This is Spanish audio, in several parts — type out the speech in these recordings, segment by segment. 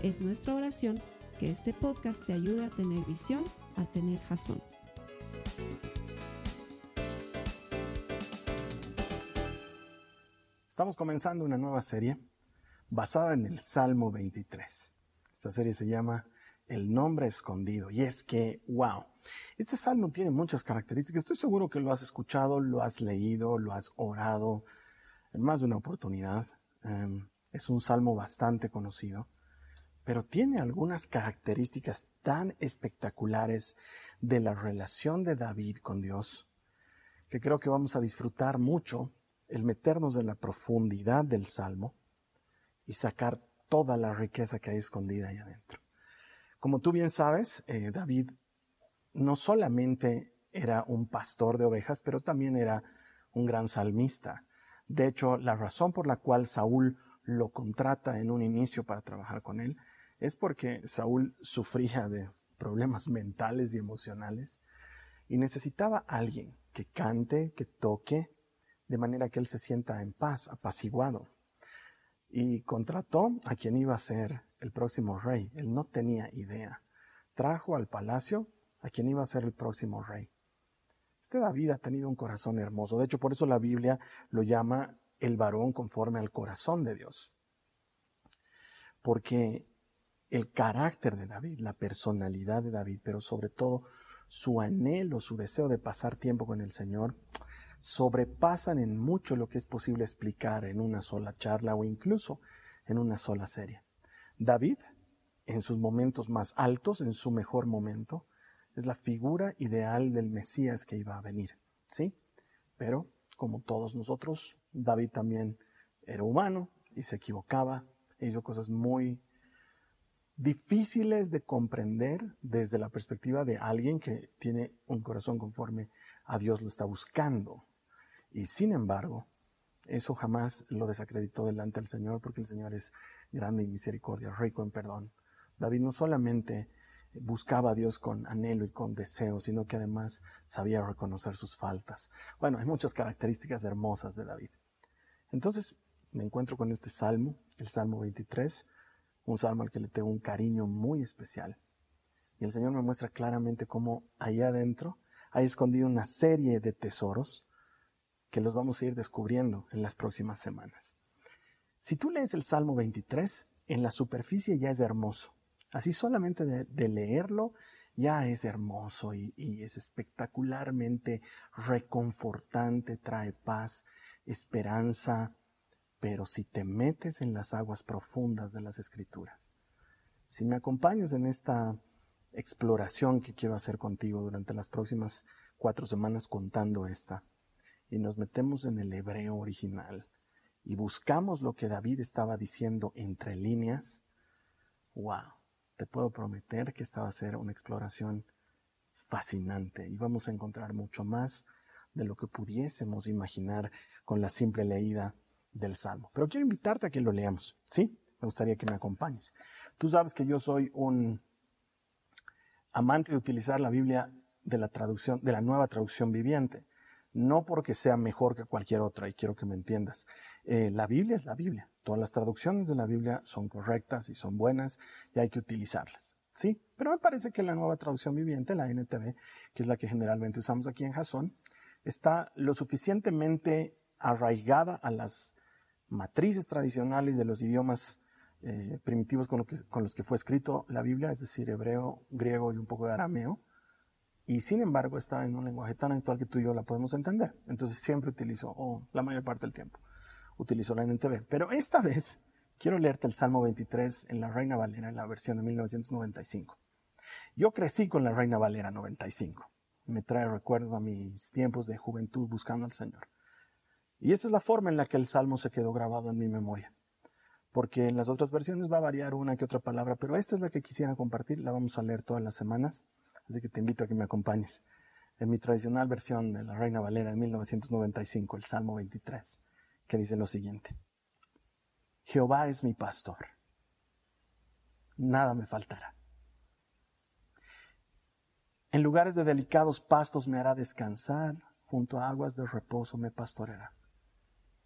Es nuestra oración que este podcast te ayude a tener visión, a tener jazón. Estamos comenzando una nueva serie basada en el Salmo 23. Esta serie se llama El nombre escondido. Y es que, wow, este salmo tiene muchas características. Estoy seguro que lo has escuchado, lo has leído, lo has orado en más de una oportunidad. Em, es un salmo bastante conocido pero tiene algunas características tan espectaculares de la relación de David con Dios que creo que vamos a disfrutar mucho el meternos en la profundidad del Salmo y sacar toda la riqueza que hay escondida ahí adentro. Como tú bien sabes, eh, David no solamente era un pastor de ovejas, pero también era un gran salmista. De hecho, la razón por la cual Saúl lo contrata en un inicio para trabajar con él es porque Saúl sufría de problemas mentales y emocionales y necesitaba alguien que cante, que toque, de manera que él se sienta en paz, apaciguado. Y contrató a quien iba a ser el próximo rey. Él no tenía idea. Trajo al palacio a quien iba a ser el próximo rey. Este David ha tenido un corazón hermoso. De hecho, por eso la Biblia lo llama el varón conforme al corazón de Dios. Porque el carácter de David, la personalidad de David, pero sobre todo su anhelo, su deseo de pasar tiempo con el Señor, sobrepasan en mucho lo que es posible explicar en una sola charla o incluso en una sola serie. David, en sus momentos más altos, en su mejor momento, es la figura ideal del Mesías que iba a venir, ¿sí? Pero, como todos nosotros, David también era humano y se equivocaba, e hizo cosas muy difíciles de comprender desde la perspectiva de alguien que tiene un corazón conforme a Dios lo está buscando. Y sin embargo, eso jamás lo desacreditó delante del Señor porque el Señor es grande y misericordia, rico en perdón. David no solamente buscaba a Dios con anhelo y con deseo, sino que además sabía reconocer sus faltas. Bueno, hay muchas características hermosas de David. Entonces me encuentro con este salmo, el Salmo 23, un salmo al que le tengo un cariño muy especial. Y el Señor me muestra claramente cómo ahí adentro hay escondido una serie de tesoros que los vamos a ir descubriendo en las próximas semanas. Si tú lees el Salmo 23, en la superficie ya es hermoso. Así solamente de, leerlo ya es hermoso y es espectacularmente reconfortante, trae paz, esperanza, pero si te metes en las aguas profundas de las escrituras, si me acompañas en esta exploración que quiero hacer contigo durante las próximas cuatro semanas contando esta, y nos metemos en el hebreo original y buscamos lo que David estaba diciendo entre líneas, wow, te puedo prometer que esta va a ser una exploración fascinante y vamos a encontrar mucho más de lo que pudiésemos imaginar con la simple leída del Salmo. Pero quiero invitarte a que lo leamos, ¿sí? Me gustaría que me acompañes. Tú sabes que yo soy un amante de utilizar la Biblia de la traducción, de la nueva traducción viviente. No porque sea mejor que cualquier otra, y quiero que me entiendas. Eh, la Biblia es la Biblia. Todas las traducciones de la Biblia son correctas y son buenas y hay que utilizarlas. ¿Sí? Pero me parece que la nueva traducción viviente, la NTV, que es la que generalmente usamos aquí en Jason, está lo suficientemente arraigada a las matrices tradicionales de los idiomas eh, primitivos con, los que fue escrito la Biblia, es decir, hebreo, griego y un poco de arameo, y sin embargo está en un lenguaje tan actual que tú y yo la podemos entender. Entonces siempre utilizo, o la mayor parte del tiempo, utilizo la NTV. Pero esta vez quiero leerte el Salmo 23 en la Reina Valera, en la versión de 1995. Yo crecí con la Reina Valera 95. Me trae recuerdos a mis tiempos de juventud buscando al Señor. Y esta es la forma en la que el salmo se quedó grabado en mi memoria. porque en las otras versiones va a variar una que otra palabra, pero esta es la que quisiera compartir, la vamos a leer todas las semanas, así que te invito a que me acompañes. En mi tradicional versión de la Reina Valera de 1995, el Salmo 23, que dice lo siguiente. Jehová es mi pastor, nada me faltará. En lugares de delicados pastos me hará descansar, junto a aguas de reposo me pastoreará,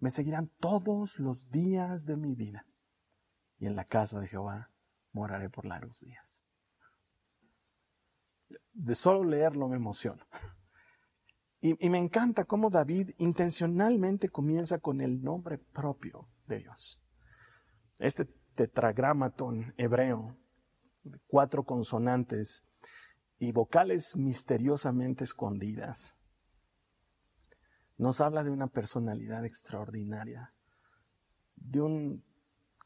me seguirán todos los días de mi vida, y en la casa de Jehová moraré por largos días. De solo leerlo me emociono. Y, me encanta cómo David intencionalmente comienza con el nombre propio de Dios. Este tetragramaton hebreo, cuatro consonantes y vocales misteriosamente escondidas, nos habla de una personalidad extraordinaria, de un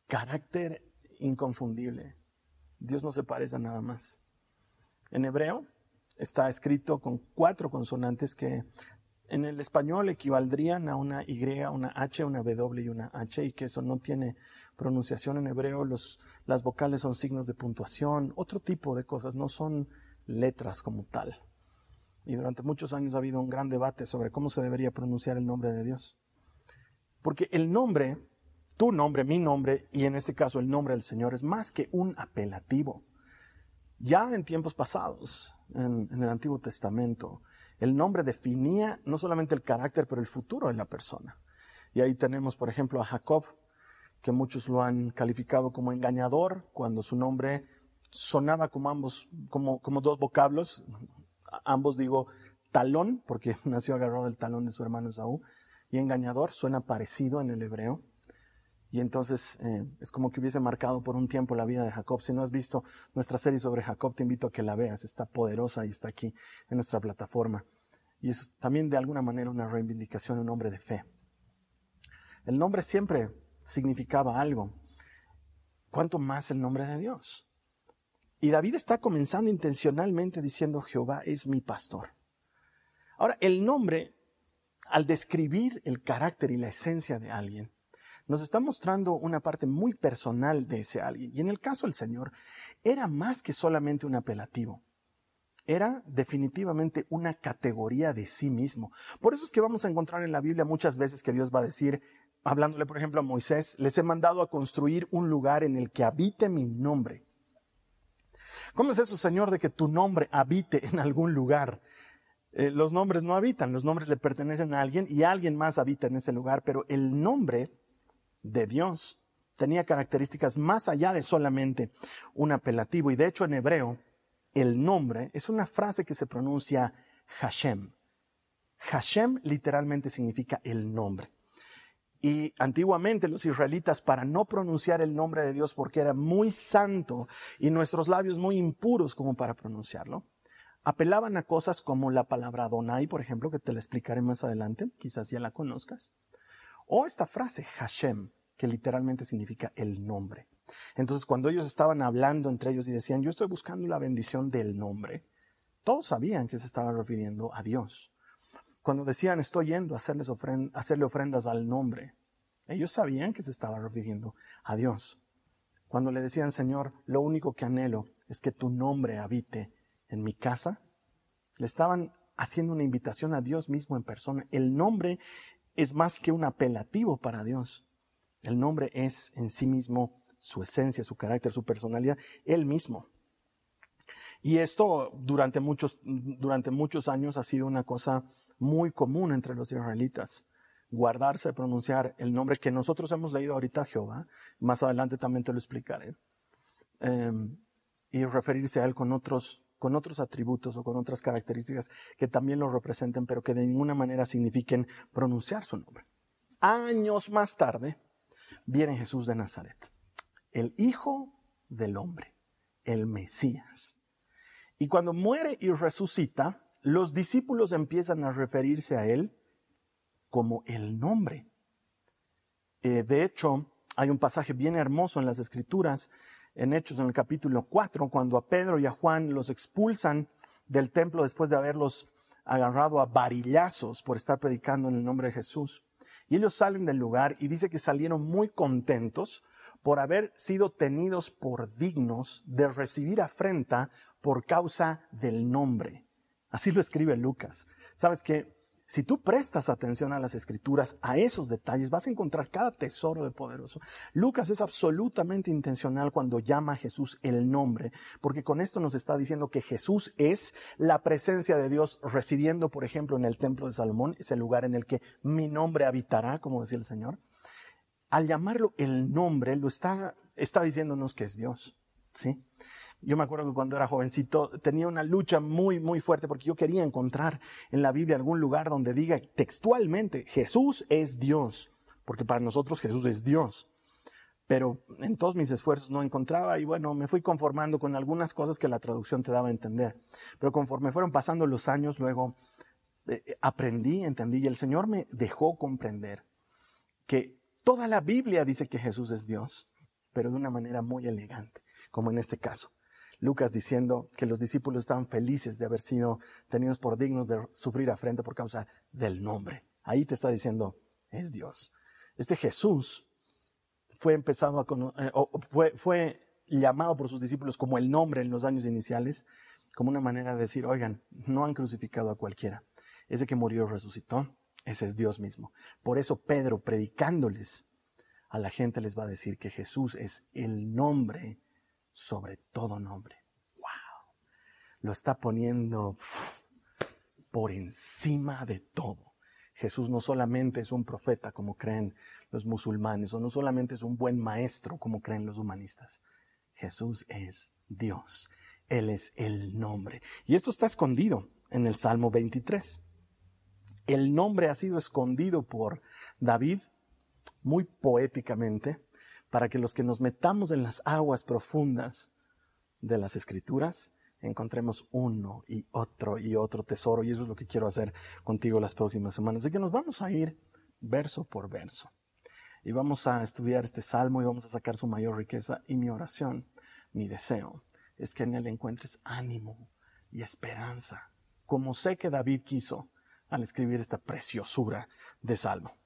carácter inconfundible. Dios no se parece a nada más. En hebreo está escrito con cuatro consonantes que en el español equivaldrían a una Y, una H, una W y una H, y que eso no tiene pronunciación en hebreo. Las vocales son signos de puntuación, otro tipo de cosas, no son letras como tal. Y durante muchos años ha habido un gran debate sobre cómo se debería pronunciar el nombre de Dios. Porque el nombre, tu nombre, mi nombre, y en este caso el nombre del Señor, es más que un apelativo. Ya en tiempos pasados, en, el Antiguo Testamento, el nombre definía no solamente el carácter, pero el futuro de la persona. Y ahí tenemos, por ejemplo, a Jacob, que muchos lo han calificado como engañador, cuando su nombre sonaba como ambos, como, como dos vocablos, ambos digo talón, porque nació agarrado del talón de su hermano Esaú, y engañador, suena parecido en el hebreo. Y entonces eh, es como que hubiese marcado por un tiempo la vida de Jacob. Si no has visto nuestra serie sobre Jacob, te invito a que la veas. Está poderosa y está aquí en nuestra plataforma. Y es también de alguna manera una reivindicación, un nombre de fe. El nombre siempre significaba algo. ¿Cuánto más el nombre de Dios? Y David está comenzando intencionalmente diciendo, Jehová es mi pastor. Ahora, el nombre, al describir el carácter y la esencia de alguien, nos está mostrando una parte muy personal de ese alguien. Y en el caso del Señor, era más que solamente un apelativo. Era definitivamente una categoría de sí mismo. Por eso es que vamos a encontrar en la Biblia muchas veces que Dios va a decir, hablándole por ejemplo a Moisés, les he mandado a construir un lugar en el que habite mi nombre. ¿Cómo es eso, Señor, de que tu nombre habite en algún lugar? Eh, los nombres no habitan, los nombres le pertenecen a alguien y alguien más habita en ese lugar, pero el nombre de Dios tenía características más allá de solamente un apelativo. Y de hecho en hebreo, el nombre es una frase que se pronuncia Hashem. Hashem literalmente significa el nombre. Y antiguamente los israelitas, para no pronunciar el nombre de Dios porque era muy santo y nuestros labios muy impuros como para pronunciarlo, apelaban a cosas como la palabra Adonai, por ejemplo, que te la explicaré más adelante, quizás ya la conozcas, o esta frase Hashem, que literalmente significa el nombre. Entonces, cuando ellos estaban hablando entre ellos y decían, yo estoy buscando la bendición del nombre, todos sabían que se estaba refiriendo a Dios. Cuando decían estoy yendo a hacerle ofrendas al nombre, ellos sabían que se estaba refiriendo a Dios. Cuando le decían, Señor, lo único que anhelo es que tu nombre habite en mi casa, le estaban haciendo una invitación a Dios mismo en persona. El nombre es más que un apelativo para Dios. El nombre es en sí mismo su esencia, su carácter, su personalidad, Él mismo. Y esto durante muchos, durante muchos años ha sido una cosa muy común entre los israelitas. Guardarse de pronunciar el nombre que nosotros hemos leído ahorita, Jehová, más adelante también te lo explicaré, em, y referirse a él con otros, con otros atributos o con otras características que también lo representen, pero que de ninguna manera signifiquen pronunciar su nombre. Años más tarde, viene Jesús de Nazaret. el Hijo del Hombre, el Mesías. Y cuando muere y resucita, los discípulos empiezan a referirse a él como el nombre. Eh, de hecho, hay un pasaje bien hermoso en las Escrituras, en Hechos en el capítulo 4, cuando a Pedro y a Juan los expulsan del templo después de haberlos agarrado a varillazos por estar predicando en el nombre de Jesús. Y ellos salen del lugar y dice que salieron muy contentos por haber sido tenidos por dignos de recibir afrenta por causa del nombre. Así lo escribe Lucas. Sabes que si tú prestas atención a las escrituras, a esos detalles, vas a encontrar cada tesoro de poderoso. Lucas es absolutamente intencional cuando llama a Jesús el nombre, porque con esto nos está diciendo que Jesús es la presencia de Dios residiendo, por ejemplo, en el templo de Salomón, es el lugar en el que mi nombre habitará, como decía el Señor. Al llamarlo el nombre, lo está, está diciéndonos que es Dios. ¿Sí? Yo me acuerdo que cuando era jovencito tenía una lucha muy, muy fuerte porque yo quería encontrar en la Biblia algún lugar donde diga textualmente, Jesús es Dios, porque para nosotros Jesús es Dios. Pero en todos mis esfuerzos no encontraba y bueno, me fui conformando con algunas cosas que la traducción te daba a entender. Pero conforme fueron pasando los años, luego eh, eh, aprendí, entendí y el Señor me dejó comprender que toda la Biblia dice que Jesús es Dios, pero de una manera muy elegante, como en este caso. Lucas diciendo que los discípulos estaban felices de haber sido tenidos por dignos de sufrir afrenta por causa del nombre. Ahí te está diciendo, es Dios. Este Jesús fue empezado a eh, fue, fue llamado por sus discípulos como el nombre en los años iniciales, como una manera de decir, oigan, no han crucificado a cualquiera. Ese que murió resucitó, ese es Dios mismo. Por eso Pedro, predicándoles a la gente, les va a decir que Jesús es el nombre sobre todo nombre. ¡Wow! Lo está poniendo por encima de todo. Jesús no solamente es un profeta como creen los musulmanes, o no solamente es un buen maestro como creen los humanistas. Jesús es Dios. Él es el nombre. Y esto está escondido en el Salmo 23. El nombre ha sido escondido por David muy poéticamente para que los que nos metamos en las aguas profundas de las escrituras encontremos uno y otro y otro tesoro. Y eso es lo que quiero hacer contigo las próximas semanas. Así que nos vamos a ir verso por verso. Y vamos a estudiar este salmo y vamos a sacar su mayor riqueza. Y mi oración, mi deseo, es que en él encuentres ánimo y esperanza, como sé que David quiso al escribir esta preciosura de salmo.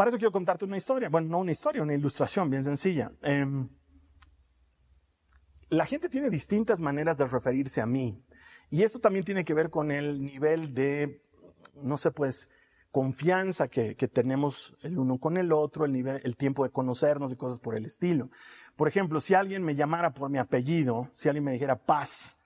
Para eso quiero contarte una historia. Bueno, no una historia, una ilustración bien sencilla. Em, la gente tiene distintas maneras de referirse a mí. Y esto también tiene que ver con el nivel de, no sé, pues, confianza que, que, tenemos el uno con el otro, el nivel, el tiempo de conocernos y cosas por el estilo. Por ejemplo, si alguien me llamara por mi apellido, si alguien me dijera paz,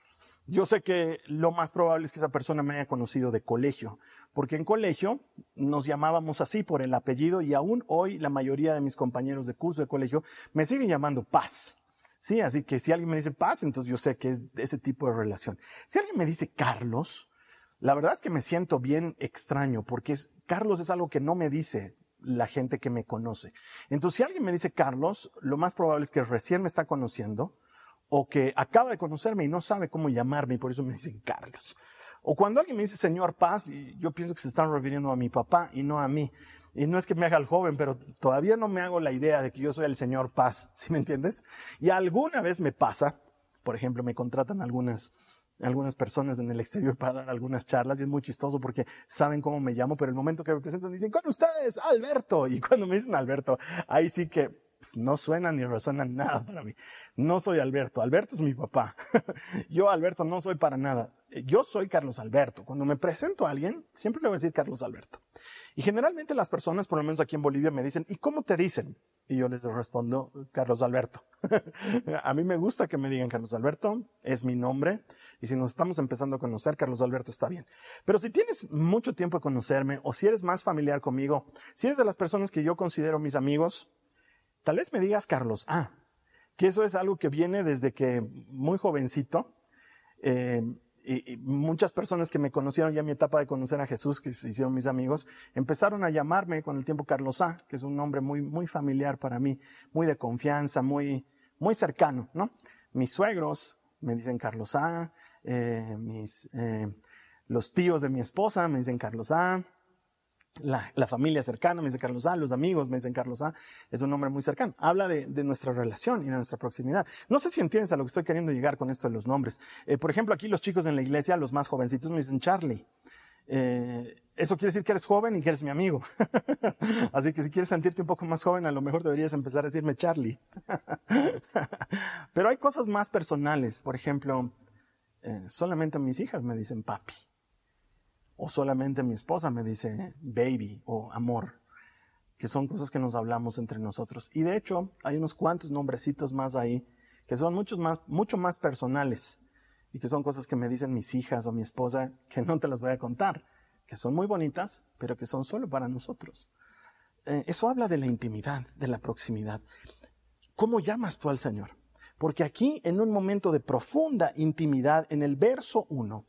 yo sé que lo más probable es que esa persona me haya conocido de colegio, porque en colegio nos llamábamos así por el apellido y aún hoy la mayoría de mis compañeros de curso de colegio me siguen llamando Paz. Sí, así que si alguien me dice Paz, entonces yo sé que es ese tipo de relación. Si alguien me dice Carlos, la verdad es que me siento bien extraño, porque Carlos es algo que no me dice la gente que me conoce. Entonces, si alguien me dice Carlos, lo más probable es que recién me está conociendo o que acaba de conocerme y no sabe cómo llamarme y por eso me dicen Carlos. O cuando alguien me dice Señor Paz, yo pienso que se están refiriendo a mi papá y no a mí. Y no es que me haga el joven, pero todavía no me hago la idea de que yo soy el Señor Paz, ¿sí me entiendes? Y alguna vez me pasa, por ejemplo, me contratan algunas, algunas personas en el exterior para dar algunas charlas y es muy chistoso porque saben cómo me llamo, pero el momento que me presentan dicen, con ustedes, Alberto. Y cuando me dicen Alberto, ahí sí que no suenan ni resuenan nada para mí. No soy Alberto, Alberto es mi papá. Yo Alberto no soy para nada. Yo soy Carlos Alberto. Cuando me presento a alguien, siempre le voy a decir Carlos Alberto. Y generalmente las personas, por lo menos aquí en Bolivia, me dicen, ¿y cómo te dicen? Y yo les respondo, Carlos Alberto. a mí me gusta que me digan Carlos Alberto, es mi nombre. Y si nos estamos empezando a conocer, Carlos Alberto está bien. Pero si tienes mucho tiempo de conocerme o si eres más familiar conmigo, si eres de las personas que yo considero mis amigos, Tal vez me digas, Carlos, ah, que eso es algo que viene desde que muy jovencito. Eh, y, muchas personas que me conocieron ya en mi etapa de conocer a Jesús, que se hicieron mis amigos, empezaron a llamarme con el tiempo Carlos A, que es un nombre muy, muy familiar para mí, muy de confianza, muy, muy cercano, ¿no? Mis suegros me dicen Carlos A, eh, mis, eh, los tíos de mi esposa me dicen Carlos A, la, familia cercana me dice Carlos A, los amigos me dicen Carlos A, es un nombre muy cercano. Habla de, nuestra relación y de nuestra proximidad. No sé si entiendes a lo que estoy queriendo llegar con esto de los nombres. Eh, por ejemplo, aquí los chicos en la iglesia, los más jovencitos, me dicen Charlie. Eh, eso quiere decir que eres joven y que eres mi amigo. Así que si quieres sentirte un poco más joven, a lo mejor deberías empezar a decirme Charlie. Pero hay cosas más personales. Por ejemplo, eh, solamente mis hijas me dicen papi. O solamente mi esposa me dice baby o amor, que son cosas que nos hablamos entre nosotros. Y de hecho, hay unos cuantos nombrecitos más ahí que son muchos más, mucho más personales y que son cosas que me dicen mis hijas o mi esposa que no te las voy a contar, que son muy bonitas, pero que son solo para nosotros. Eh, eso habla de la intimidad, de la proximidad. ¿Cómo llamas tú al Señor? Porque aquí, en un momento de profunda intimidad, en el verso 1,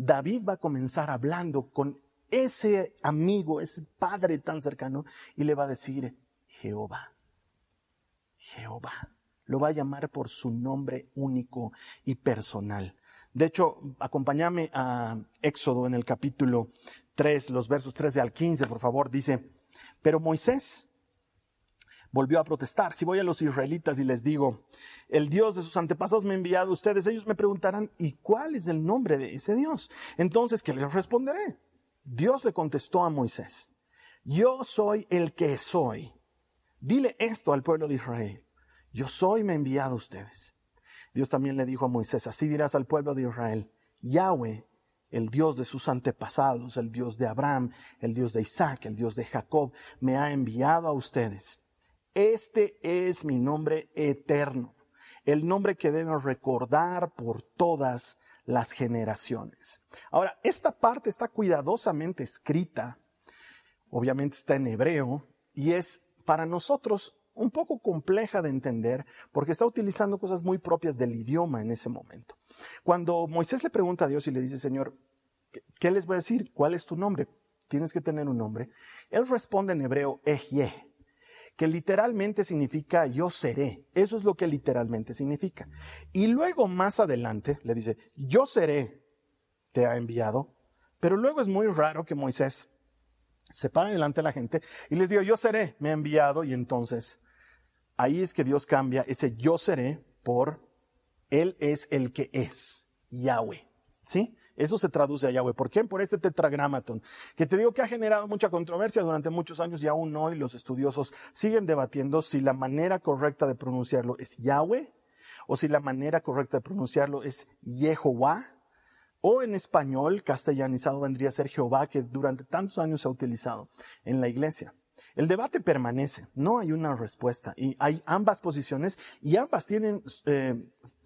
David va a comenzar hablando con ese amigo, ese padre tan cercano, y le va a decir, Jehová, Jehová. Lo va a llamar por su nombre único y personal. De hecho, acompáñame a Éxodo en el capítulo 3, los versos 13 al 15, por favor, dice, pero Moisés volvió a protestar. Si voy a los israelitas y les digo, el Dios de sus antepasados me ha enviado a ustedes, ellos me preguntarán, ¿y cuál es el nombre de ese Dios? Entonces, ¿qué les responderé? Dios le contestó a Moisés, yo soy el que soy. Dile esto al pueblo de Israel, yo soy, me he enviado a ustedes. Dios también le dijo a Moisés, así dirás al pueblo de Israel, Yahweh, el Dios de sus antepasados, el Dios de Abraham, el Dios de Isaac, el Dios de Jacob, me ha enviado a ustedes. Este es mi nombre eterno, el nombre que deben recordar por todas las generaciones. Ahora, esta parte está cuidadosamente escrita, obviamente está en hebreo, y es para nosotros un poco compleja de entender porque está utilizando cosas muy propias del idioma en ese momento. Cuando Moisés le pregunta a Dios y le dice, Señor, ¿qué les voy a decir? ¿Cuál es tu nombre? Tienes que tener un nombre. Él responde en hebreo, Ejye, que literalmente significa yo seré. Eso es lo que literalmente significa. Y luego más adelante le dice, yo seré, te ha enviado. Pero luego es muy raro que Moisés se pare delante de la gente y les diga, yo seré, me ha enviado. Y entonces ahí es que Dios cambia ese yo seré por Él es el que es, Yahweh. ¿Sí? Eso se traduce a Yahweh. ¿Por qué? Por este tetragramaton, que te digo que ha generado mucha controversia durante muchos años y aún hoy los estudiosos siguen debatiendo si la manera correcta de pronunciarlo es Yahweh o si la manera correcta de pronunciarlo es Yehová o en español castellanizado vendría a ser Jehová que durante tantos años se ha utilizado en la iglesia. El debate permanece, no hay una respuesta y hay ambas posiciones y ambas tienen eh,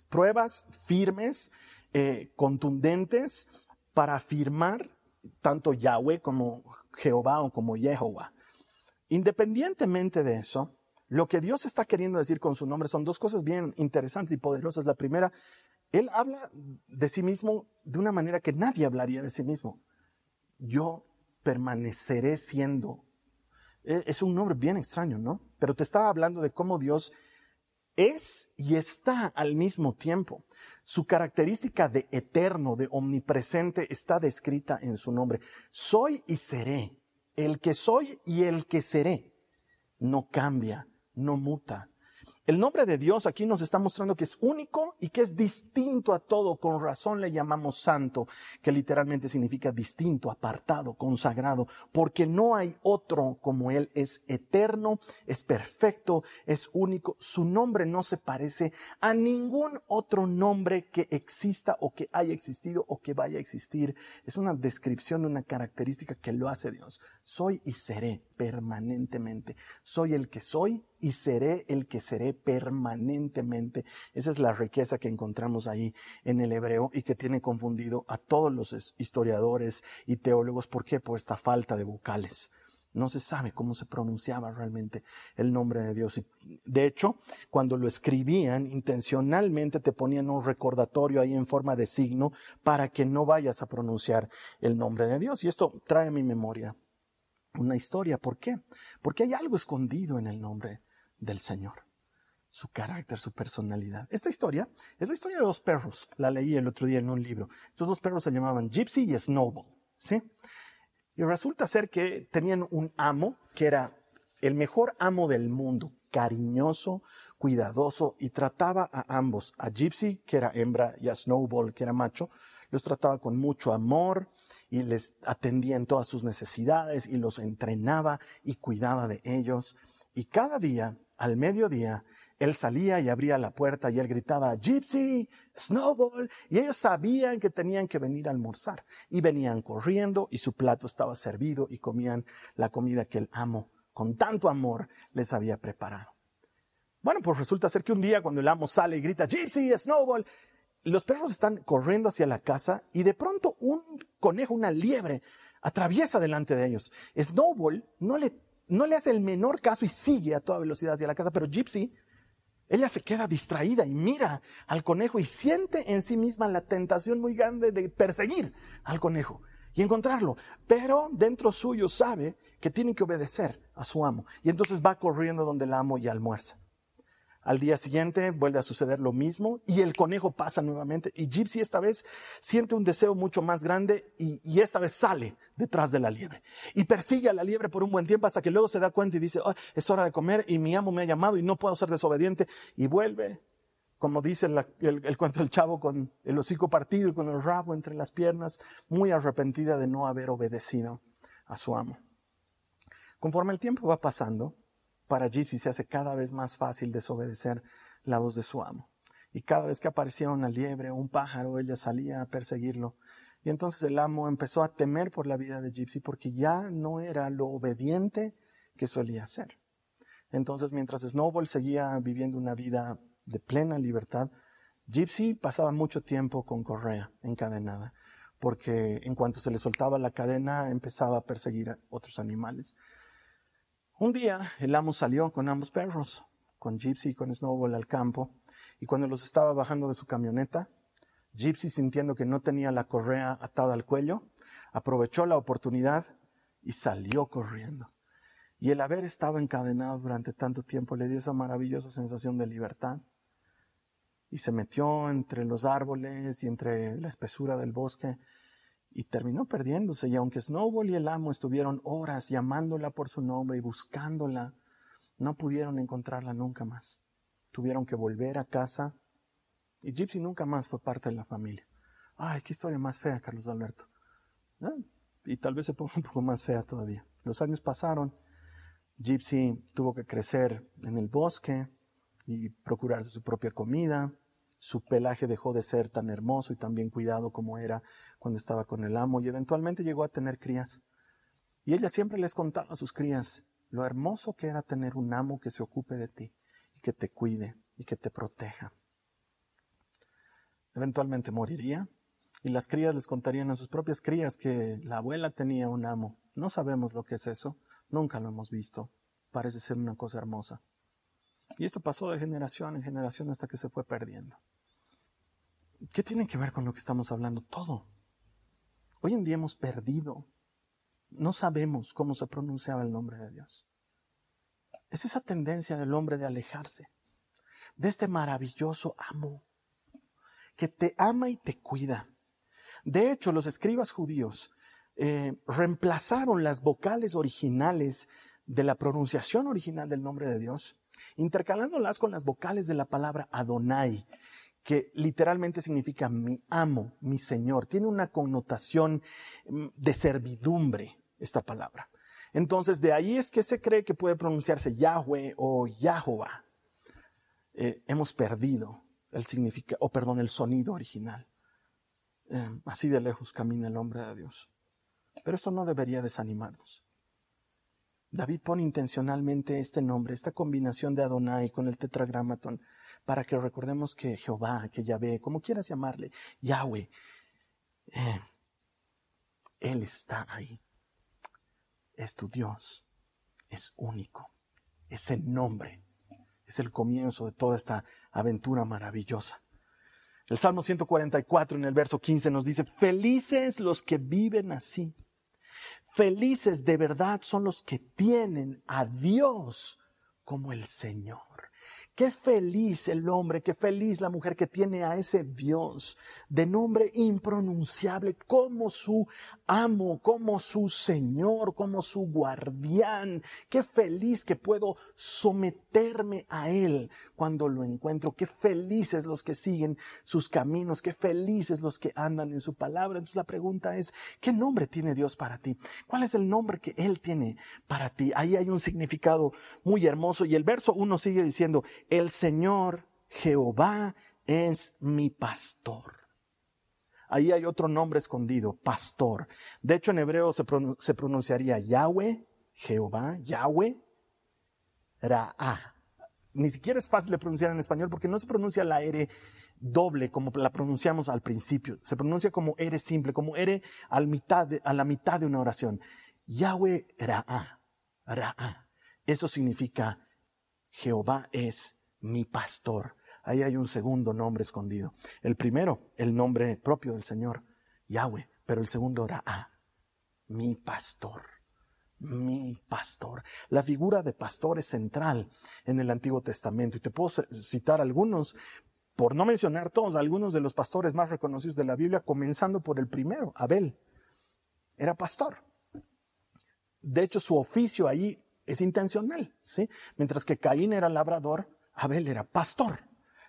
pruebas firmes eh, contundentes para afirmar tanto Yahweh como Jehová o como Jehová. Independientemente de eso, lo que Dios está queriendo decir con su nombre son dos cosas bien interesantes y poderosas. La primera, Él habla de sí mismo de una manera que nadie hablaría de sí mismo. Yo permaneceré siendo. E, es un nombre bien extraño, ¿no? Pero te estaba hablando de cómo Dios es y está al mismo tiempo. Su característica de eterno, de omnipresente, está descrita en su nombre. Soy y seré. El que soy y el que seré. No cambia, no muta, el nombre de Dios aquí nos está mostrando que es único y que es distinto a todo. Con razón le llamamos santo, que literalmente significa distinto, apartado, consagrado, porque no hay otro como Él. Es eterno, es perfecto, es único. Su nombre no se parece a ningún otro nombre que exista o que haya existido o que vaya a existir. Es una descripción de una característica que lo hace Dios. Soy y seré permanentemente. Soy el que soy y seré el que seré permanentemente. Esa es la riqueza que encontramos ahí en el hebreo y que tiene confundido a todos los historiadores y teólogos. ¿Por qué? Por esta falta de vocales. No se sabe cómo se pronunciaba realmente el nombre de Dios. de hecho, cuando lo escribían, intencionalmente te ponían un recordatorio ahí en forma de signo para que no vayas a pronunciar el nombre de Dios. Y esto trae a mi memoria una historia. ¿Por qué? Porque hay algo escondido en el nombre del Señor. Su carácter, su personalidad. Esta historia es la historia de dos perros. La leí el otro día en un libro. Estos dos perros se llamaban Gypsy y Snowball. ¿Sí? Y resulta ser que tenían un amo que era el mejor amo del mundo, cariñoso, cuidadoso, y trataba a ambos, a Gypsy, que era hembra, y a Snowball, que era macho, los trataba con mucho amor y les atendía en todas sus necesidades y los entrenaba y cuidaba de ellos. Y cada día, al mediodía, él salía y abría la puerta y él gritaba, Gypsy, Snowball, y ellos sabían que tenían que venir a almorzar. Y venían corriendo y su plato estaba servido y comían la comida que el amo, con tanto amor, les había preparado. Bueno, pues resulta ser que un día cuando el amo sale y grita, Gypsy, Snowball, los perros están corriendo hacia la casa y de pronto un conejo, una liebre, atraviesa delante de ellos. Snowball no le, no le hace el menor caso y sigue a toda velocidad hacia la casa, pero Gypsy ella se queda distraída y mira al conejo y siente en sí misma la tentación muy grande de perseguir al conejo y encontrarlo. Pero dentro suyo sabe que tiene que obedecer a su amo. Y entonces va corriendo donde el amo y almuerza. Al día siguiente vuelve a suceder lo mismo y el conejo pasa nuevamente y Gypsy esta vez siente un deseo mucho más grande y, esta vez sale detrás de la liebre y persigue a la liebre por un buen tiempo hasta que luego se da cuenta y dice, es hora de comer y mi amo me ha llamado y no puedo ser desobediente y vuelve, como dice el, el cuento del chavo, con el hocico partido y con el rabo entre las piernas, muy arrepentida de no haber obedecido a su amo. Conforme el tiempo va pasando, para Gypsy se hace cada vez más fácil desobedecer la voz de su amo. Y cada vez que aparecía una liebre o un pájaro, ella salía a perseguirlo. Y entonces el amo empezó a temer por la vida de Gypsy porque ya no era lo obediente que solía ser. Entonces, mientras Snowball seguía viviendo una vida de plena libertad, Gypsy pasaba mucho tiempo con correa encadenada, porque en cuanto se le soltaba la cadena empezaba a perseguir a otros animales. Un día el amo salió con ambos perros, con Gypsy y con Snowball al campo, y cuando los estaba bajando de su camioneta, Gypsy, sintiendo que no tenía la correa atada al cuello, aprovechó la oportunidad y salió corriendo. Y el haber estado encadenado durante tanto tiempo le dio esa maravillosa sensación de libertad. Y se metió entre los árboles y entre la espesura del bosque y terminó perdiéndose. Y aunque Snowball y el amo estuvieron horas llamándola por su nombre y buscándola, no pudieron encontrarla nunca más. Tuvieron que volver a casa y Gypsy nunca más fue parte de la familia. Ay, qué historia más fea, Carlos Alberto. Y tal vez se ponga un poco más fea todavía. Los años pasaron. Gypsy tuvo que crecer en el bosque y procurarse su propia comida. Su pelaje dejó de ser tan hermoso y tan bien cuidado como era cuando estaba con el amo y eventualmente llegó a tener crías. Y ella siempre les contaba a sus crías lo hermoso que era tener un amo que se ocupe de ti y que te cuide y que te proteja. Eventualmente moriría y las crías les contarían a sus propias crías que la abuela tenía un amo. No sabemos lo que es eso, nunca lo hemos visto. Parece ser una cosa hermosa. Y esto pasó de generación en generación hasta que se fue perdiendo. ¿Qué tiene que ver con lo que estamos hablando? Todo. Hoy en día hemos perdido. No sabemos cómo se pronunciaba el nombre de Dios. Es esa tendencia del hombre de alejarse de este maravilloso amo que te ama y te cuida. De hecho, los escribas judíos eh, reemplazaron las vocales originales de la pronunciación original del nombre de Dios, intercalándolas con las vocales de la palabra Adonai, que literalmente significa mi amo, mi señor. Tiene una connotación mm, de servidumbre esta palabra. Entonces, de ahí es que se cree que puede pronunciarse Yahweh o Yahovah. Eh, hemos perdido el significado, o perdón, el sonido original. Eh, así de lejos camina el hombre de Dios. Pero esto no debería desanimarnos. David pone intencionalmente este nombre, esta combinación de Adonai con el tetragramatón, para que recordemos que Jehová, que Yahvé, como quieras llamarle, Yahweh, eh, Él está ahí. Es tu Dios. es único. Ese nombre es el comienzo de toda esta aventura maravillosa. El Salmo 144 en el verso 15 nos dice, felices los que viven así. Felices de verdad son los que tienen a Dios como el Señor. Qué feliz el hombre, qué feliz la mujer que tiene a ese Dios de nombre impronunciable como su amo, como su Señor, como su guardián. Qué feliz que puedo someterme a Él cuando lo encuentro. Qué felices los que siguen sus caminos, qué felices los que andan en su palabra. Entonces la pregunta es, ¿qué nombre tiene Dios para ti? ¿Cuál es el nombre que Él tiene para ti? Ahí hay un significado muy hermoso y el verso uno sigue diciendo, el Señor Jehová es mi pastor. Ahí hay otro nombre escondido, pastor. De hecho, en hebreo se, pronunciaría Yahweh, Jehová, Yahweh, Ra'a. Ni siquiera es fácil de pronunciar en español porque no se pronuncia la R doble como la pronunciamos al principio. Se pronuncia como R simple, como R mitad a la mitad de una oración. Yahweh Ra'a, Ra'a. Eso significa Jehová es mi pastor. Ahí hay un segundo nombre escondido. El primero, el nombre propio del Señor, Yahweh, pero el segundo era ah, mi pastor. Mi pastor. La figura de pastor es central en el Antiguo Testamento y te puedo citar algunos, por no mencionar todos, algunos de los pastores más reconocidos de la Biblia, comenzando por el primero, Abel. Era pastor. De hecho, su oficio ahí es intencional, ¿sí? Mientras que Caín era labrador, Abel era pastor.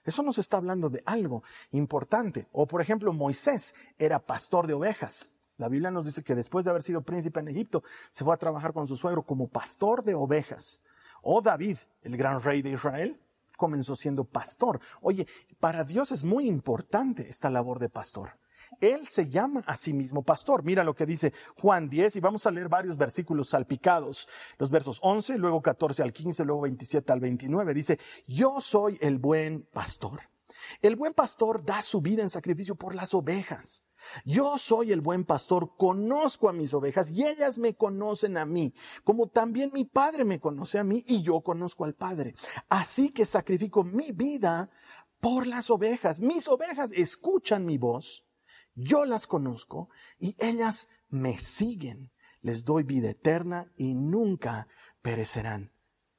Eso nos está hablando de algo importante. O por ejemplo, Moisés era pastor de ovejas. La Biblia nos dice que después de haber sido príncipe en Egipto, se fue a trabajar con su suegro como pastor de ovejas. O David, el gran rey de Israel, comenzó siendo pastor. Oye, para Dios es muy importante esta labor de pastor. Él se llama a sí mismo pastor. Mira lo que dice Juan 10 y vamos a leer varios versículos salpicados. Los versos 11, luego 14 al 15, luego 27 al 29. Dice, yo soy el buen pastor. El buen pastor da su vida en sacrificio por las ovejas. Yo soy el buen pastor, conozco a mis ovejas y ellas me conocen a mí, como también mi Padre me conoce a mí y yo conozco al Padre. Así que sacrifico mi vida por las ovejas. Mis ovejas escuchan mi voz yo las conozco y ellas me siguen. Les doy vida eterna y nunca perecerán.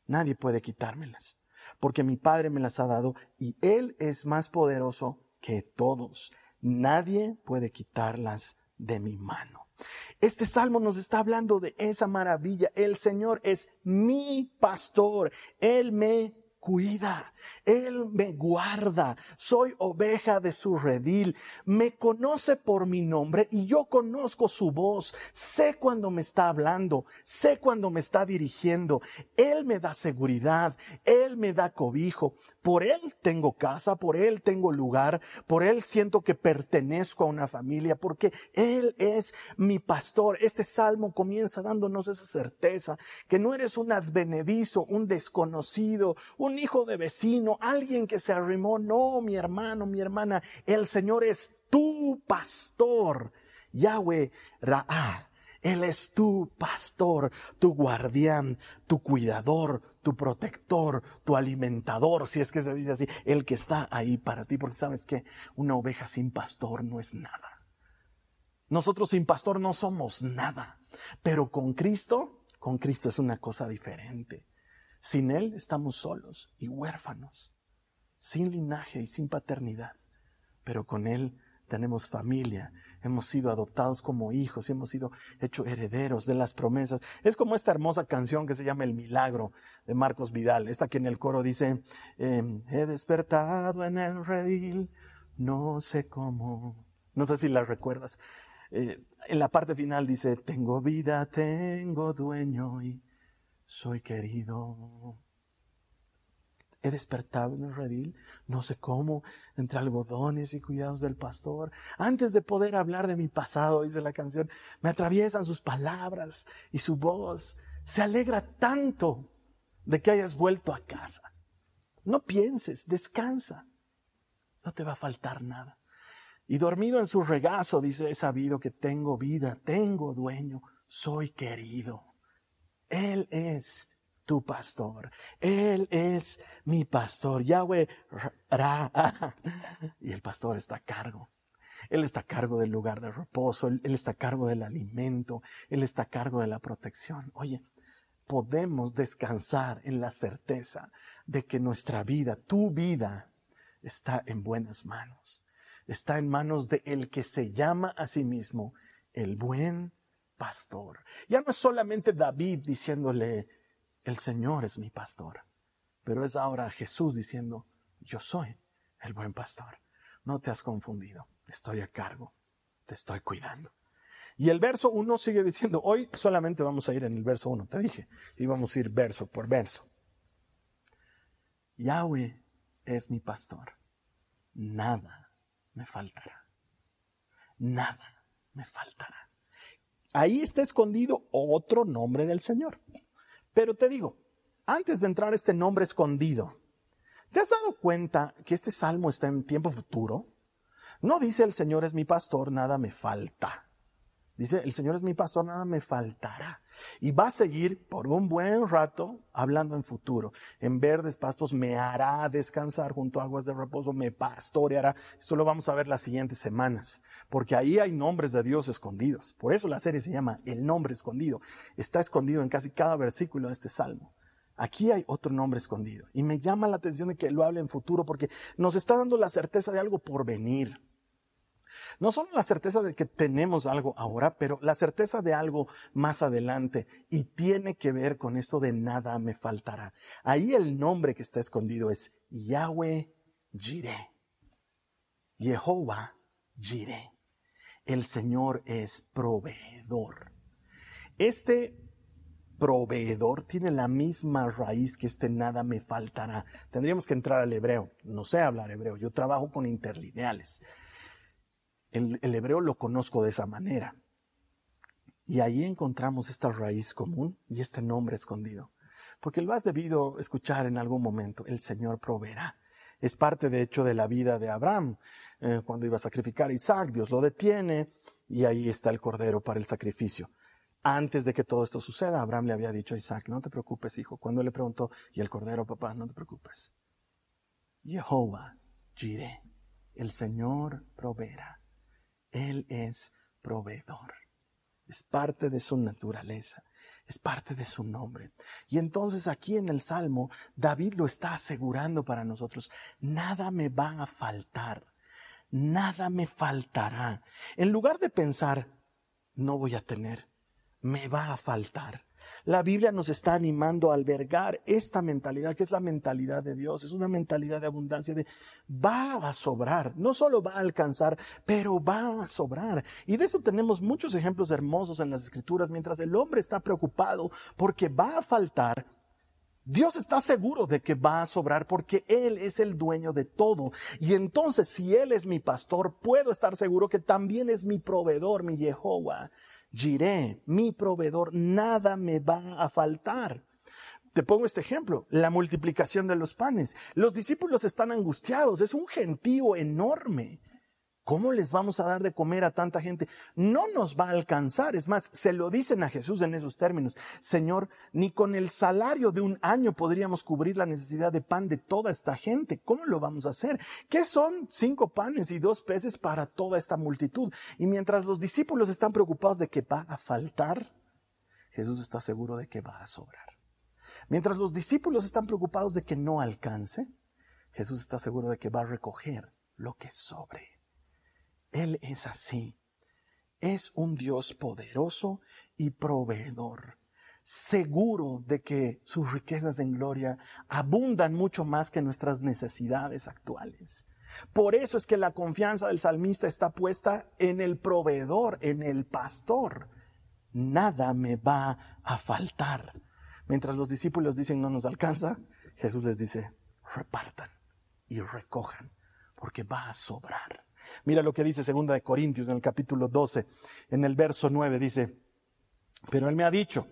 Nadie puede quitármelas, porque mi Padre me las ha dado y Él es más poderoso que todos. Nadie puede quitarlas de mi mano. Este salmo nos está hablando de esa maravilla. El Señor es mi pastor. Él me cuida, Él me guarda, soy oveja de su redil, me conoce por mi nombre y yo conozco su voz, sé cuando me está hablando, sé cuando me está dirigiendo, Él me da seguridad, Él me da cobijo, por Él tengo casa, por Él tengo lugar, por Él siento que pertenezco a una familia, porque Él es mi pastor. Este salmo comienza dándonos esa certeza, que no eres un advenedizo, un desconocido, un hijo de vecino, alguien que se arrimó. No, mi hermano, mi hermana, el Señor es tu pastor. Yahweh Ra'a. Él es tu pastor, tu guardián, tu cuidador, tu protector, tu alimentador, si es que se dice así, el que está ahí para ti, porque sabes que una oveja sin pastor no es nada. Nosotros sin pastor no somos nada, pero con Cristo, con Cristo es una cosa diferente. Sin Él estamos solos y huérfanos, sin linaje y sin paternidad, pero con Él tenemos familia, hemos sido adoptados como hijos y hemos sido hechos herederos de las promesas. Es como esta hermosa canción que se llama El Milagro de Marcos Vidal, esta que en el coro dice, em, he despertado en el redil, no sé cómo, no sé si la recuerdas. Eh, en la parte final dice, tengo vida, tengo dueño y soy querido. He despertado en el redil, no sé cómo, entre algodones y cuidados del pastor. Antes de poder hablar de mi pasado, dice la canción, me atraviesan sus palabras y su voz. Se alegra tanto de que hayas vuelto a casa. No pienses, descansa. No te va a faltar nada. Y dormido en su regazo, dice, he sabido que tengo vida, tengo dueño, soy querido. Él es tu pastor. Él es mi pastor. Yahweh. Y el pastor está a cargo. Él está a cargo del lugar de reposo, él, está a cargo del alimento, Él está a cargo de la protección. Oye, podemos descansar en la certeza de que nuestra vida, tu vida, está en buenas manos. Está en manos de el que se llama a sí mismo el buen pastor. Ya no es solamente David diciéndole, el Señor es mi pastor, pero es ahora Jesús diciendo, yo soy el buen pastor. No te has confundido, estoy a cargo, te estoy cuidando. Y el verso 1 sigue diciendo, hoy solamente vamos a ir en el verso 1, te dije, íbamos a ir verso por verso. Yahweh es mi pastor, nada me faltará, nada me faltará ahí está escondido otro nombre del Señor. Pero te digo, antes de entrar este nombre escondido, ¿te has dado cuenta que este salmo está en tiempo futuro? No dice el Señor es mi pastor, nada me falta. Dice, el Señor es mi pastor, nada me faltará. Y va a seguir por un buen rato hablando en futuro. En verdes pastos me hará descansar junto a aguas de reposo, me pastoreará. Eso lo vamos a ver las siguientes semanas, porque ahí hay nombres de Dios escondidos. Por eso la serie se llama El nombre escondido. Está escondido en casi cada versículo de este salmo. Aquí hay otro nombre escondido. Y me llama la atención de que lo hable en futuro, porque nos está dando la certeza de algo por venir. No solo la certeza de que tenemos algo ahora, pero la certeza de algo más adelante. Y tiene que ver con esto de nada me faltará. Ahí el nombre que está escondido es Yahweh Jireh. Jehová Jireh. El Señor es proveedor. Este proveedor tiene la misma raíz que este nada me faltará. Tendríamos que entrar al hebreo. No sé hablar hebreo. Yo trabajo con interlineales. El, hebreo lo conozco de esa manera. Y ahí encontramos esta raíz común y este nombre escondido. Porque lo has debido escuchar en algún momento, el Señor proveerá. Es parte, de hecho, de la vida de Abraham. Eh, cuando iba a sacrificar a Isaac, Dios lo detiene y ahí está el cordero para el sacrificio. Antes de que todo esto suceda, Abraham le había dicho a Isaac, no te preocupes, hijo. Cuando le preguntó, ¿y el cordero, papá? No te preocupes. Jehová, Jireh, el Señor proveerá. Él es proveedor. Es parte de su naturaleza, es parte de su nombre. Y entonces aquí en el Salmo, David lo está asegurando para nosotros. Nada me va a faltar, nada me faltará. En lugar de pensar, no voy a tener, me va a faltar. La Biblia nos está animando a albergar esta mentalidad, que es la mentalidad de Dios, es una mentalidad de abundancia, de va a sobrar, no solo va a alcanzar, pero va a sobrar. Y de eso tenemos muchos ejemplos hermosos en las escrituras, mientras el hombre está preocupado porque va a faltar. Dios está seguro de que va a sobrar porque Él es el dueño de todo. Y entonces, si Él es mi pastor, puedo estar seguro que también es mi proveedor, mi Jehová. Giré, mi proveedor, nada me va a faltar. Te pongo este ejemplo, la multiplicación de los panes. Los discípulos están angustiados, es un gentío enorme. ¿Cómo les vamos a dar de comer a tanta gente? No nos va a alcanzar. Es más, se lo dicen a Jesús en esos términos. Señor, ni con el salario de un año podríamos cubrir la necesidad de pan de toda esta gente. ¿Cómo lo vamos a hacer? ¿Qué son cinco panes y dos peces para toda esta multitud? Y mientras los discípulos están preocupados de que va a faltar, Jesús está seguro de que va a sobrar. Mientras los discípulos están preocupados de que no alcance, Jesús está seguro de que va a recoger lo que sobre. Él es así. Es un Dios poderoso y proveedor, seguro de que sus riquezas en gloria abundan mucho más que nuestras necesidades actuales. Por eso es que la confianza del salmista está puesta en el proveedor, en el pastor. Nada me va a faltar. Mientras los discípulos dicen no nos alcanza, Jesús les dice repartan y recojan, porque va a sobrar. Mira lo que dice segunda de Corintios en el capítulo 12, en el verso 9 dice, pero él me ha dicho,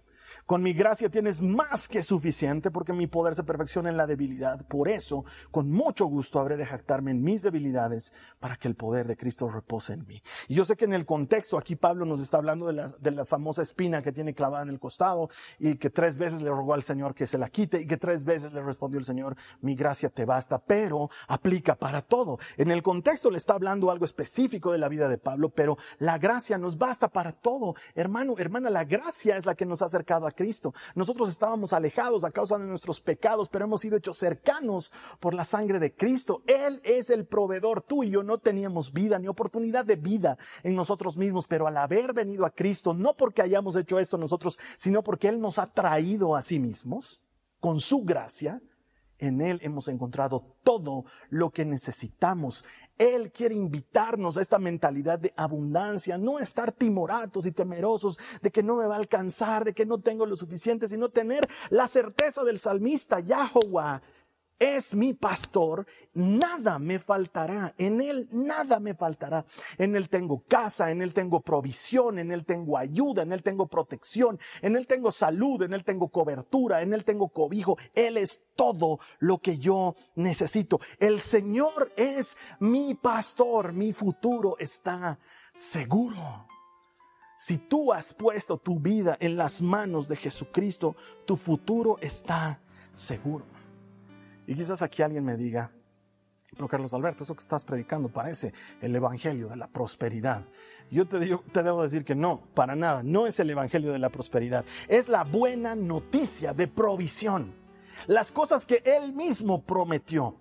Con mi gracia tienes más que suficiente porque mi poder se perfecciona en la debilidad. Por eso, con mucho gusto habré de jactarme en mis debilidades para que el poder de Cristo repose en mí. Y yo sé que en el contexto aquí Pablo nos está hablando de la, de la famosa espina que tiene clavada en el costado y que tres veces le rogó al Señor que se la quite y que tres veces le respondió el Señor, mi gracia te basta, pero aplica para todo. En el contexto le está hablando algo específico de la vida de Pablo, pero la gracia nos basta para todo. Hermano, hermana, la gracia es la que nos ha acercado a Cristo. Nosotros estábamos alejados a causa de nuestros pecados, pero hemos sido hechos cercanos por la sangre de Cristo. Él es el proveedor. Tú y yo no teníamos vida ni oportunidad de vida en nosotros mismos, pero al haber venido a Cristo, no porque hayamos hecho esto nosotros, sino porque Él nos ha traído a sí mismos, con su gracia, en Él hemos encontrado todo lo que necesitamos. Él quiere invitarnos a esta mentalidad de abundancia, no estar timoratos y temerosos de que no me va a alcanzar, de que no tengo lo suficiente, sino tener la certeza del salmista, Yahweh es mi pastor, nada me faltará, en Él nada me faltará. En Él tengo casa, en Él tengo provisión, en Él tengo ayuda, en Él tengo protección, en Él tengo salud, en Él tengo cobertura, en Él tengo cobijo. Él es todo lo que yo necesito. El Señor es mi pastor, mi futuro está seguro. Si tú has puesto tu vida en las manos de Jesucristo, tu futuro está seguro. Y quizás aquí alguien me diga, pero Carlos Alberto, eso que estás predicando parece el Evangelio de la prosperidad. Yo te, te debo decir que no, para nada, no es el Evangelio de la prosperidad. Es la buena noticia de provisión. Las cosas que Él mismo prometió.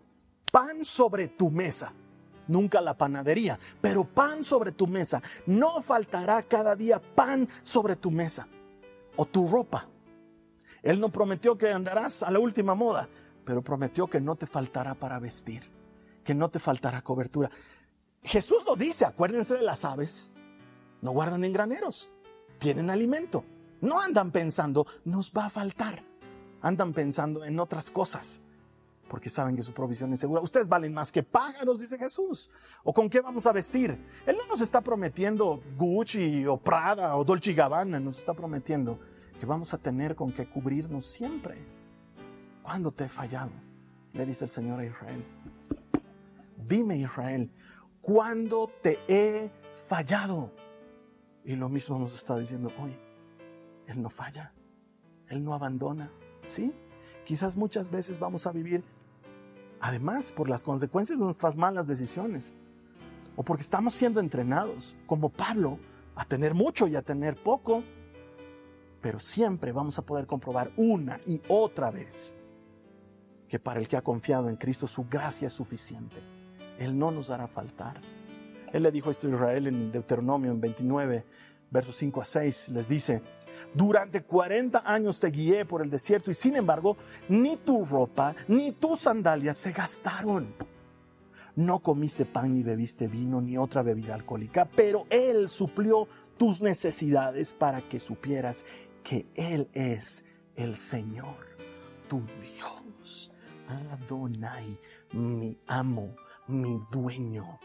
Pan sobre tu mesa. Nunca la panadería, pero pan sobre tu mesa. No faltará cada día pan sobre tu mesa. O tu ropa. Él no prometió que andarás a la última moda pero prometió que no te faltará para vestir, que no te faltará cobertura. Jesús lo dice, acuérdense de las aves, no guardan en graneros, tienen alimento, no andan pensando, nos va a faltar, andan pensando en otras cosas, porque saben que su provisión es segura. Ustedes valen más que pájaros, dice Jesús. ¿O con qué vamos a vestir? Él no nos está prometiendo Gucci o Prada o Dolce Gabbana, nos está prometiendo que vamos a tener con qué cubrirnos siempre. ¿Cuándo te he fallado? Le dice el Señor a Israel. Dime Israel, ¿cuándo te he fallado? Y lo mismo nos está diciendo hoy. Él no falla, Él no abandona. ¿Sí? Quizás muchas veces vamos a vivir, además, por las consecuencias de nuestras malas decisiones. O porque estamos siendo entrenados, como Pablo, a tener mucho y a tener poco. Pero siempre vamos a poder comprobar una y otra vez que para el que ha confiado en Cristo su gracia es suficiente. Él no nos hará faltar. Él le dijo esto a Israel en Deuteronomio en 29, versos 5 a 6, les dice, durante 40 años te guié por el desierto y sin embargo ni tu ropa ni tus sandalias se gastaron. No comiste pan ni bebiste vino ni otra bebida alcohólica, pero Él suplió tus necesidades para que supieras que Él es el Señor, tu Dios. Adonai, mi amo, mi dueño.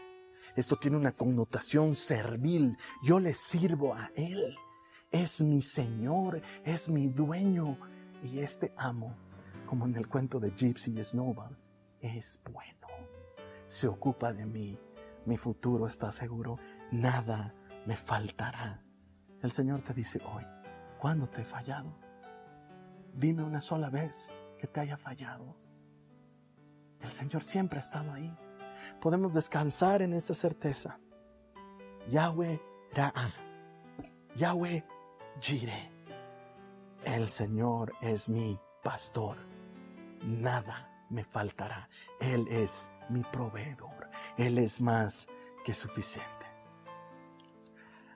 Esto tiene una connotación servil. Yo le sirvo a Él. Es mi Señor, es mi dueño. Y este amo, como en el cuento de Gypsy y Snowball, es bueno. Se ocupa de mí. Mi futuro está seguro. Nada me faltará. El Señor te dice hoy, ¿cuándo te he fallado? Dime una sola vez que te haya fallado. El Señor siempre ha estado ahí. Podemos descansar en esta certeza. Yahweh Ra'a. Yahweh Jireh. El Señor es mi pastor. Nada me faltará. Él es mi proveedor. Él es más que suficiente.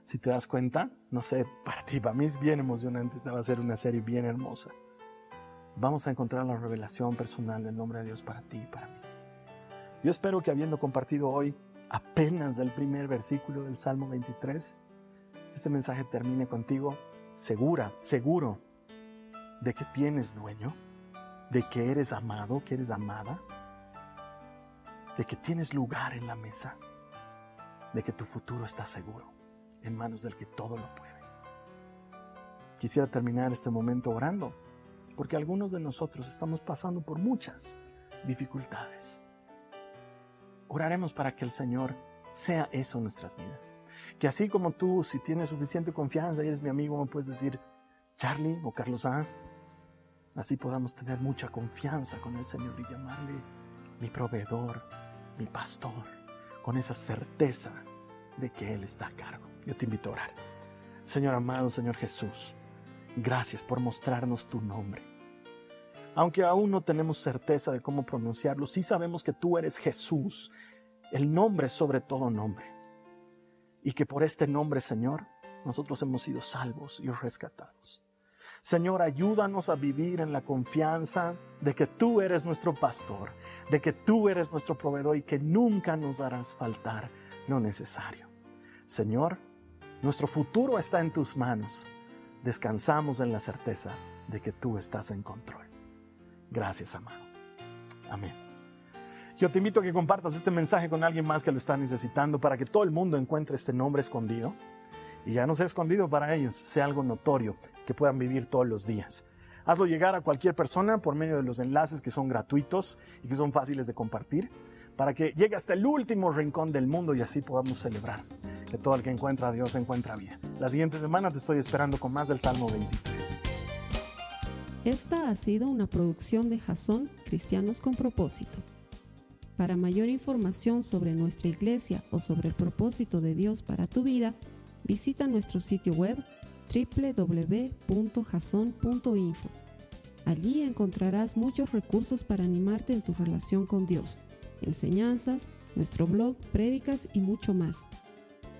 Si te das cuenta, no sé, para ti, para mí es bien emocionante. Esta va a ser una serie bien hermosa vamos a encontrar la revelación personal del nombre de Dios para ti y para mí. Yo espero que habiendo compartido hoy apenas del primer versículo del Salmo 23, este mensaje termine contigo segura, seguro de que tienes dueño, de que eres amado, que eres amada, de que tienes lugar en la mesa, de que tu futuro está seguro en manos del que todo lo puede. quisiera terminar este momento orando, porque algunos de nosotros estamos pasando por muchas dificultades. Oraremos para que el Señor sea eso en nuestras vidas. Que así como tú, si tienes suficiente confianza y eres mi amigo, me puedes decir, Charlie o Carlos A, así podamos tener mucha confianza con el Señor y llamarle mi proveedor, mi pastor, con esa certeza de que Él está a cargo. Yo te invito a orar. Señor amado, Señor Jesús, gracias por mostrarnos tu nombre. Aunque aún no tenemos certeza de cómo pronunciarlo, sí sabemos que tú eres Jesús, el nombre sobre todo nombre. Y que por este nombre, Señor, nosotros hemos sido salvos y rescatados. Señor, ayúdanos a vivir en la confianza de que tú eres nuestro pastor, de que tú eres nuestro proveedor y que nunca nos darás faltar lo necesario. Señor, nuestro futuro está en tus manos. Descansamos en la certeza de que tú estás en control. Gracias, amado. Amén. Yo te invito a que compartas este mensaje con alguien más que lo está necesitando para que todo el mundo encuentre este nombre escondido y ya no sea escondido para ellos, sea algo notorio que puedan vivir todos los días. Hazlo llegar a cualquier persona por medio de los enlaces que son gratuitos y que son fáciles de compartir para que llegue hasta el último rincón del mundo y así podamos celebrar que todo el que encuentra a Dios encuentra vida. La siguiente semana te estoy esperando con más del Salmo 23. Esta ha sido una producción de Jason Cristianos con propósito. Para mayor información sobre nuestra iglesia o sobre el propósito de Dios para tu vida, visita nuestro sitio web www.jason.info. Allí encontrarás muchos recursos para animarte en tu relación con Dios, enseñanzas, nuestro blog, prédicas y mucho más.